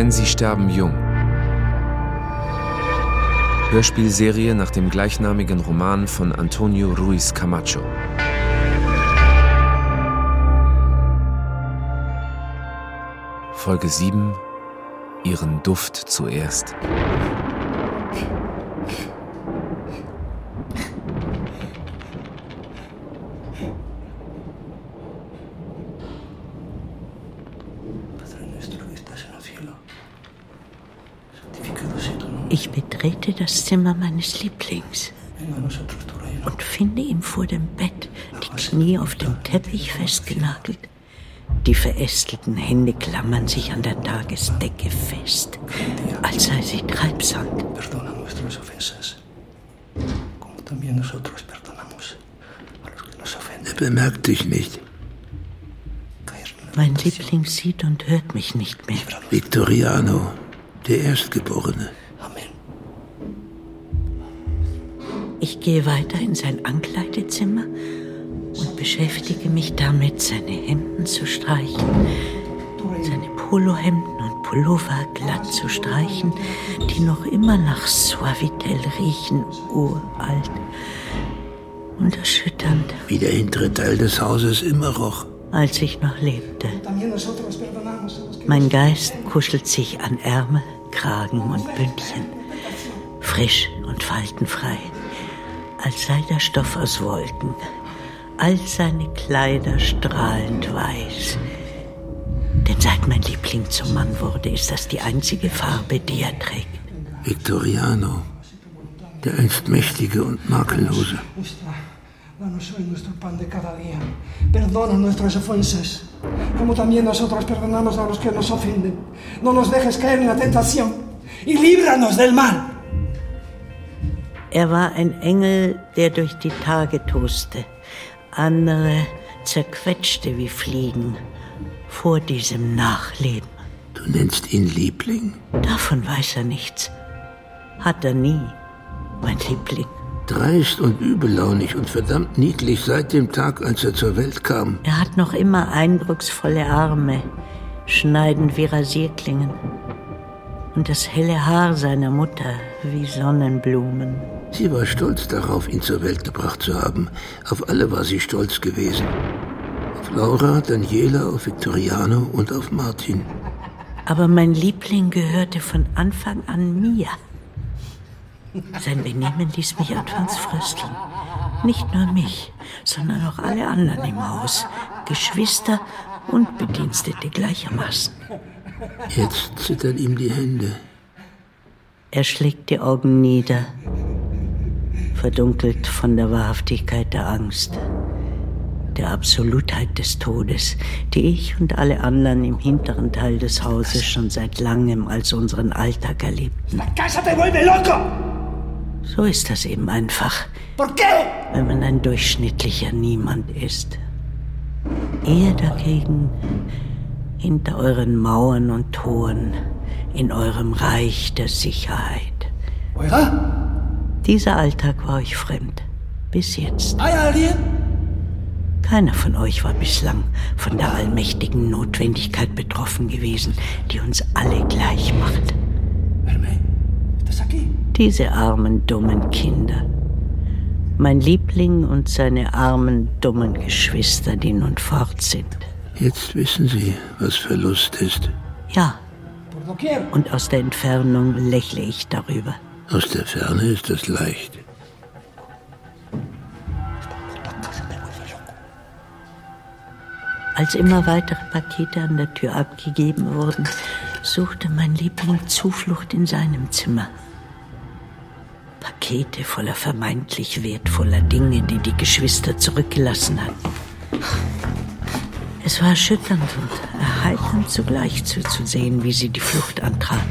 Denn sie sterben jung. Hörspielserie nach dem gleichnamigen Roman von Antonio Ruiz Camacho. Folge 7 Ihren Duft zuerst. Ich betrete das Zimmer meines Lieblings und finde ihn vor dem Bett, die Knie auf dem Teppich festgenagelt. Die verästelten Hände klammern sich an der Tagesdecke fest, als sei sie Treibsand. Er bemerkt dich nicht. Mein Liebling sieht und hört mich nicht mehr. Victoriano, der Erstgeborene. Ich gehe weiter in sein Ankleidezimmer und beschäftige mich damit, seine Hemden zu streichen, seine Polohemden und Pullover glatt zu streichen, die noch immer nach Suavitel riechen, uralt und erschütternd. Wie der hintere Teil des Hauses immer roch. Als ich noch lebte. Mein Geist kuschelt sich an Ärmel, Kragen und Bündchen, frisch und faltenfrei, als sei der Stoff aus Wolken, all seine Kleider strahlend weiß. Denn seit mein Liebling zum Mann wurde, ist das die einzige Farbe, die er trägt. Victoriano, der einst mächtige und makellose. Danos hoy nuestro pan de cada día. Perdona nuestras ofensas, como también nosotros perdonamos a los que nos ofenden. No nos dejes caer en la tentación y líbranos del mal. Er war ein Engel, der durch die Tage toste andere zerquetschte wie Fliegen vor diesem Nachleben. Du nennst ihn Liebling? Davon weiß er nichts. Hat er nie, mein Liebling. Dreist und übellaunig und verdammt niedlich seit dem Tag, als er zur Welt kam. Er hat noch immer eindrucksvolle Arme, schneidend wie Rasierklingen. Und das helle Haar seiner Mutter wie Sonnenblumen. Sie war stolz darauf, ihn zur Welt gebracht zu haben. Auf alle war sie stolz gewesen. Auf Laura, Daniela, auf Victoriano und auf Martin. Aber mein Liebling gehörte von Anfang an mir. Sein Benehmen ließ mich anfangs frösteln. Nicht nur mich, sondern auch alle anderen im Haus. Geschwister und Bedienstete gleichermaßen. Jetzt zittern ihm die Hände. Er schlägt die Augen nieder, verdunkelt von der Wahrhaftigkeit der Angst, der Absolutheit des Todes, die ich und alle anderen im hinteren Teil des Hauses schon seit langem als unseren Alltag erlebten. So ist das eben einfach, wenn man ein durchschnittlicher Niemand ist. Ihr dagegen hinter euren Mauern und Toren, in eurem Reich der Sicherheit. Dieser Alltag war euch fremd. Bis jetzt. Keiner von euch war bislang von der allmächtigen Notwendigkeit betroffen gewesen, die uns alle gleich macht. Diese armen, dummen Kinder. Mein Liebling und seine armen, dummen Geschwister, die nun fort sind. Jetzt wissen Sie, was Verlust ist. Ja. Und aus der Entfernung lächle ich darüber. Aus der Ferne ist es leicht. Als immer weitere Pakete an der Tür abgegeben wurden, suchte mein Liebling Zuflucht in seinem Zimmer. Pakete voller vermeintlich wertvoller Dinge, die die Geschwister zurückgelassen hatten. Es war erschütternd und erheiternd zugleich zuzusehen, wie sie die Flucht antraten.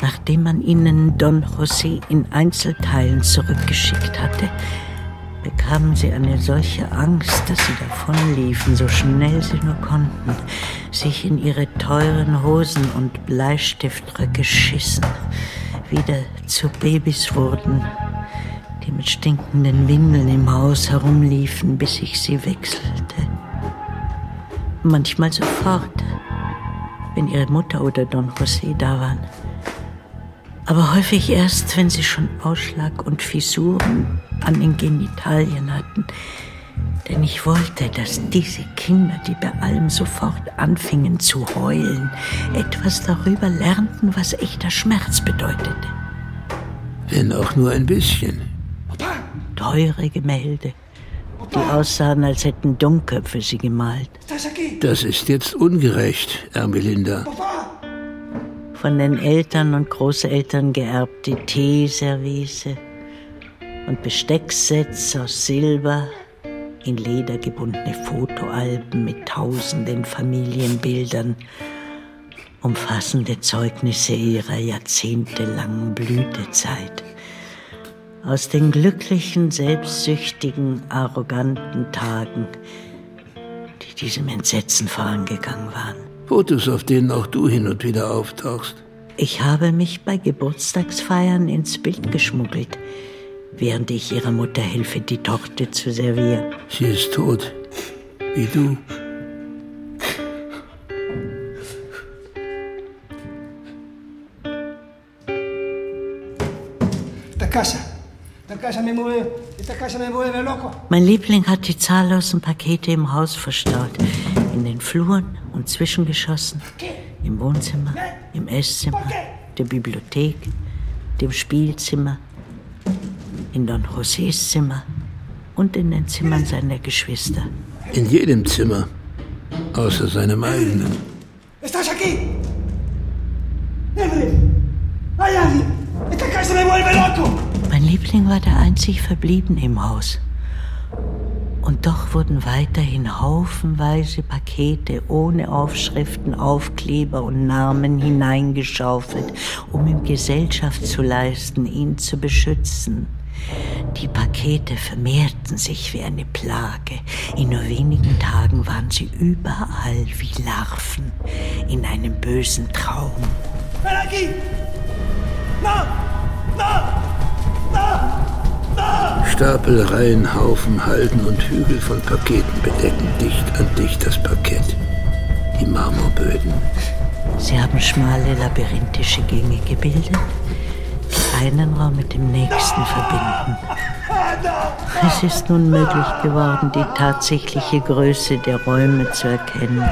Nachdem man ihnen Don José in Einzelteilen zurückgeschickt hatte, bekamen sie eine solche Angst, dass sie davonliefen, so schnell sie nur konnten, sich in ihre teuren Hosen und Bleistiftröcke schissen, wieder zu Babys wurden, mit stinkenden Windeln im Haus herumliefen, bis ich sie wechselte. Manchmal sofort, wenn ihre Mutter oder Don José da waren. Aber häufig erst, wenn sie schon Ausschlag und Fissuren an den Genitalien hatten. Denn ich wollte, dass diese Kinder, die bei allem sofort anfingen zu heulen, etwas darüber lernten, was echter Schmerz bedeutete. Wenn auch nur ein bisschen. Teure Gemälde, die aussahen, als hätten Dummköpfe sie gemalt. Das ist jetzt ungerecht, Ermelinda. Von den Eltern und Großeltern geerbte Teeservice und Bestecksets aus Silber, in Leder gebundene Fotoalben mit tausenden Familienbildern, umfassende Zeugnisse ihrer jahrzehntelangen Blütezeit. Aus den glücklichen, selbstsüchtigen, arroganten Tagen, die diesem Entsetzen vorangegangen waren. Fotos, auf denen auch du hin und wieder auftauchst. Ich habe mich bei Geburtstagsfeiern ins Bild geschmuggelt während ich ihrer Mutter helfe, die Torte zu servieren. Sie ist tot, wie du. Mein Liebling hat die zahllosen Pakete im Haus verstaut. In den Fluren und Zwischengeschossen, im Wohnzimmer, im Esszimmer, der Bibliothek, dem Spielzimmer, in Don Josés Zimmer und in den Zimmern seiner Geschwister. In jedem Zimmer, außer seinem eigenen. ¿Estás aquí? Evelyn, hay alguien. Esta casa me vuelve loco. Liebling war der einzig Verbliebene im Haus. Und doch wurden weiterhin haufenweise Pakete ohne Aufschriften, Aufkleber und Namen hineingeschaufelt, um ihm Gesellschaft zu leisten, ihn zu beschützen. Die Pakete vermehrten sich wie eine Plage. In nur wenigen Tagen waren sie überall wie Larven in einem bösen Traum. Stapelreihen, Haufen, Halden und Hügel von Paketen bedecken dicht an dicht das Parkett. Die Marmorböden. Sie haben schmale, labyrinthische Gänge gebildet, einen Raum mit dem nächsten verbinden. Es ist nun möglich geworden, die tatsächliche Größe der Räume zu erkennen.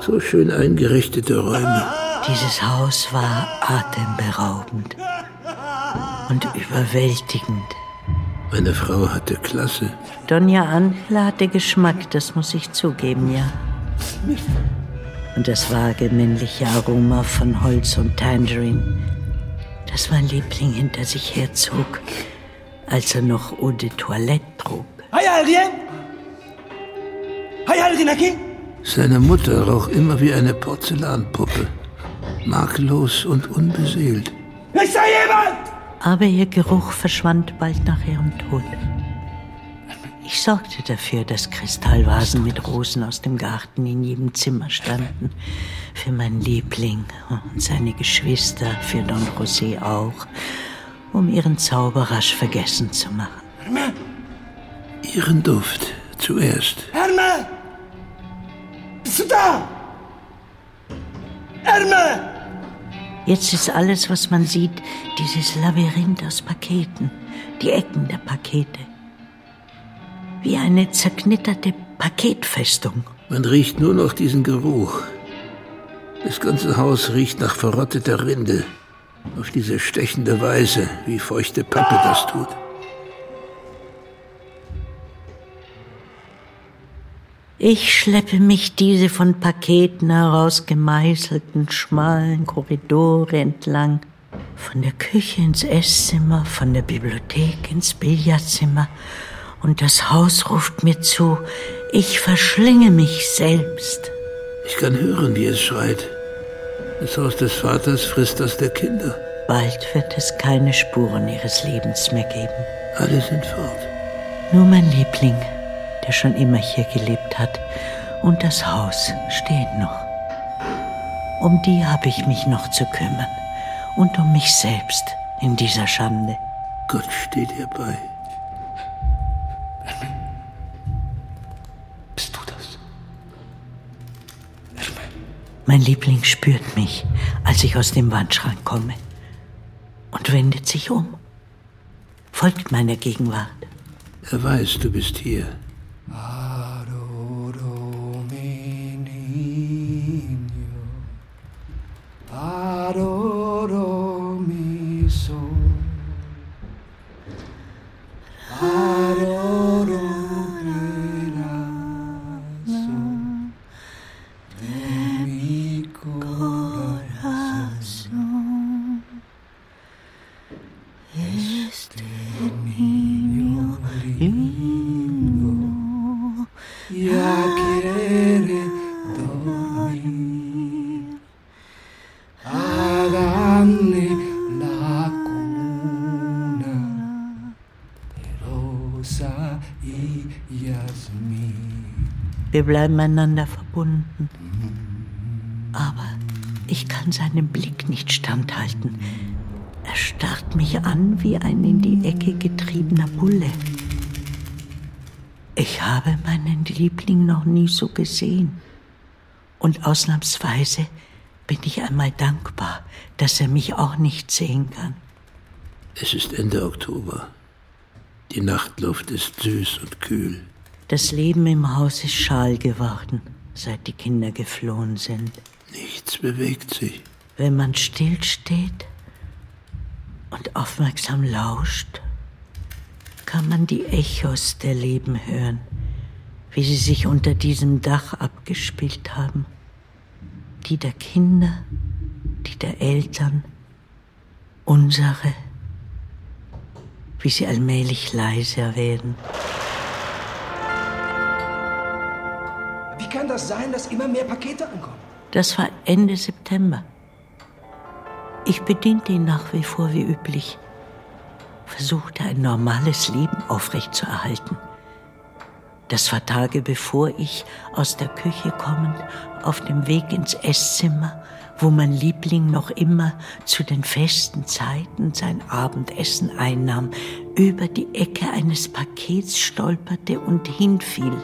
So schön eingerichtete Räume. Dieses Haus war atemberaubend und überwältigend. Meine Frau hatte Klasse. Donja Angela hatte Geschmack, das muss ich zugeben, ja und das vage männliche Aroma von Holz und Tangerine, das mein Liebling hinter sich herzog, als er noch Eau de Toilette trug. Seine Mutter roch immer wie eine Porzellanpuppe, makellos und unbeseelt. Ist da jemand? Aber ihr Geruch verschwand bald nach ihrem Tod. Ich sorgte dafür, dass Kristallvasen mit Rosen aus dem Garten in jedem Zimmer standen. Für meinen Liebling und seine Geschwister, für Don José auch, um ihren Zauber rasch vergessen zu machen. Herme! Ihren Duft zuerst. Herme! Bist du da? Herme! Jetzt ist alles, was man sieht, dieses Labyrinth aus Paketen, die Ecken der Pakete wie eine zerknitterte Paketfestung. Man riecht nur noch diesen Geruch. Das ganze Haus riecht nach verrotteter Rinde. Auf diese stechende Weise, wie feuchte Pappe das tut. Ich schleppe mich diese von Paketen herausgemeißelten, schmalen Korridore entlang, von der Küche ins Esszimmer, von der Bibliothek ins Billardzimmer und das Haus ruft mir zu, ich verschlinge mich selbst. Ich kann hören, wie es schreit. Das Haus des Vaters frisst das der Kinder. Bald wird es keine Spuren ihres Lebens mehr geben. Alle sind fort. Nur mein Liebling, der schon immer hier gelebt hat, und das Haus steht noch. Um die habe ich mich noch zu kümmern und um mich selbst in dieser Schande. Gott steht dir bei. Bist du das? Erme. Mein Liebling spürt mich, als ich aus dem Wandschrank komme und wendet sich um, folgt meiner Gegenwart. Er weiß, du bist hier. Paroro. Wir bleiben einander verbunden. Aber ich kann seinem Blick nicht standhalten. Er starrt mich an wie ein in die Ecke getriebener Bulle. Ich habe meinen Liebling noch nie so gesehen. Und ausnahmsweise bin ich einmal dankbar, dass er mich auch nicht sehen kann. Es ist Ende Oktober. Die Nachtluft ist süß und kühl. Das Leben im Haus ist schal geworden, seit die Kinder geflohen sind. Nichts bewegt sich. Wenn man stillsteht und aufmerksam lauscht, kann man die Echos der Leben hören, wie sie sich unter diesem Dach abgespielt haben. Die der Kinder, die der Eltern, unsere, wie sie allmählich leiser werden. Kann das sein, dass immer mehr Pakete ankommen? Das war Ende September. Ich bediente ihn nach wie vor wie üblich, versuchte ein normales Leben aufrechtzuerhalten. Das war Tage bevor ich aus der Küche kommend auf dem Weg ins Esszimmer, wo mein Liebling noch immer zu den festen Zeiten sein Abendessen einnahm, über die Ecke eines Pakets stolperte und hinfiel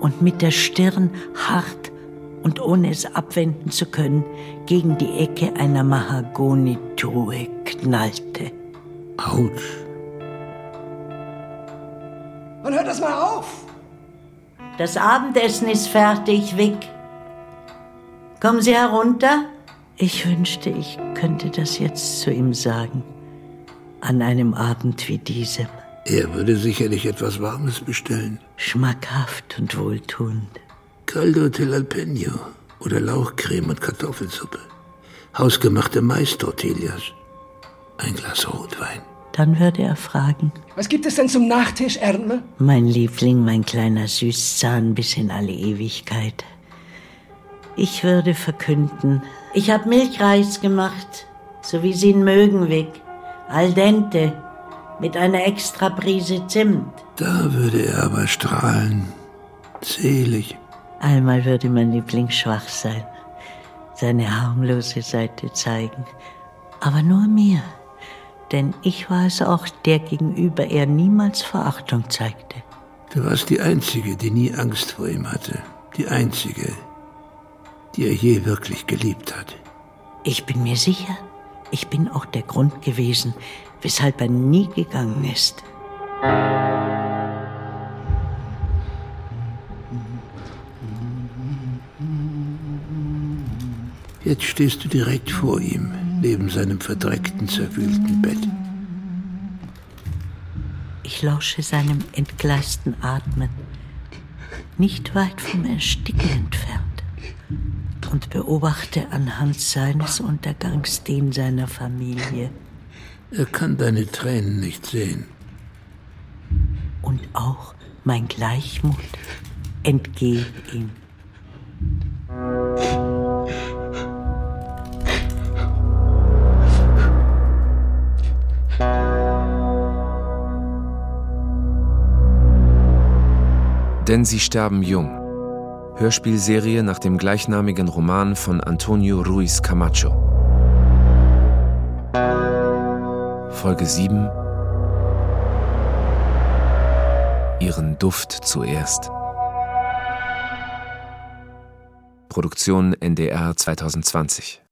und mit der Stirn hart und ohne es abwenden zu können gegen die Ecke einer Mahagonitruhe knallte. Autsch. Und hört das mal auf! Das Abendessen ist fertig, Vic. Kommen Sie herunter? Ich wünschte, ich könnte das jetzt zu ihm sagen. An einem Abend wie diesem. Er würde sicherlich etwas Warmes bestellen. Schmackhaft und wohltuend. Caldo Alpeño oder Lauchcreme und Kartoffelsuppe. Hausgemachte Mais-Tortillas. Ein Glas Rotwein. Dann würde er fragen. Was gibt es denn zum Nachtisch, Ernme? Mein Liebling, mein kleiner Süßzahn bis in alle Ewigkeit. Ich würde verkünden, ich habe Milchreis gemacht, so wie Sie ihn mögen, Vic. Al dente, mit einer extra Prise Zimt. Da würde er aber strahlen. Selig. Einmal würde mein Liebling schwach sein, seine harmlose Seite zeigen. Aber nur mir. Denn ich war es auch, der gegenüber er niemals Verachtung zeigte. Du warst die Einzige, die nie Angst vor ihm hatte. Die Einzige, die er je wirklich geliebt hat. Ich bin mir sicher, ich bin auch der Grund gewesen, weshalb er nie gegangen ist. Jetzt stehst du direkt vor ihm, neben seinem verdreckten, zerwühlten Bett. Ich lausche seinem entgleisten Atmen, nicht weit vom Ersticken entfernt, und beobachte anhand seines Untergangs den seiner Familie. Er kann deine Tränen nicht sehen. Und auch mein Gleichmut entgeht ihm. Denn sie sterben jung. Hörspielserie nach dem gleichnamigen Roman von Antonio Ruiz Camacho. Folge 7 Ihren Duft zuerst. Produktion NDR 2020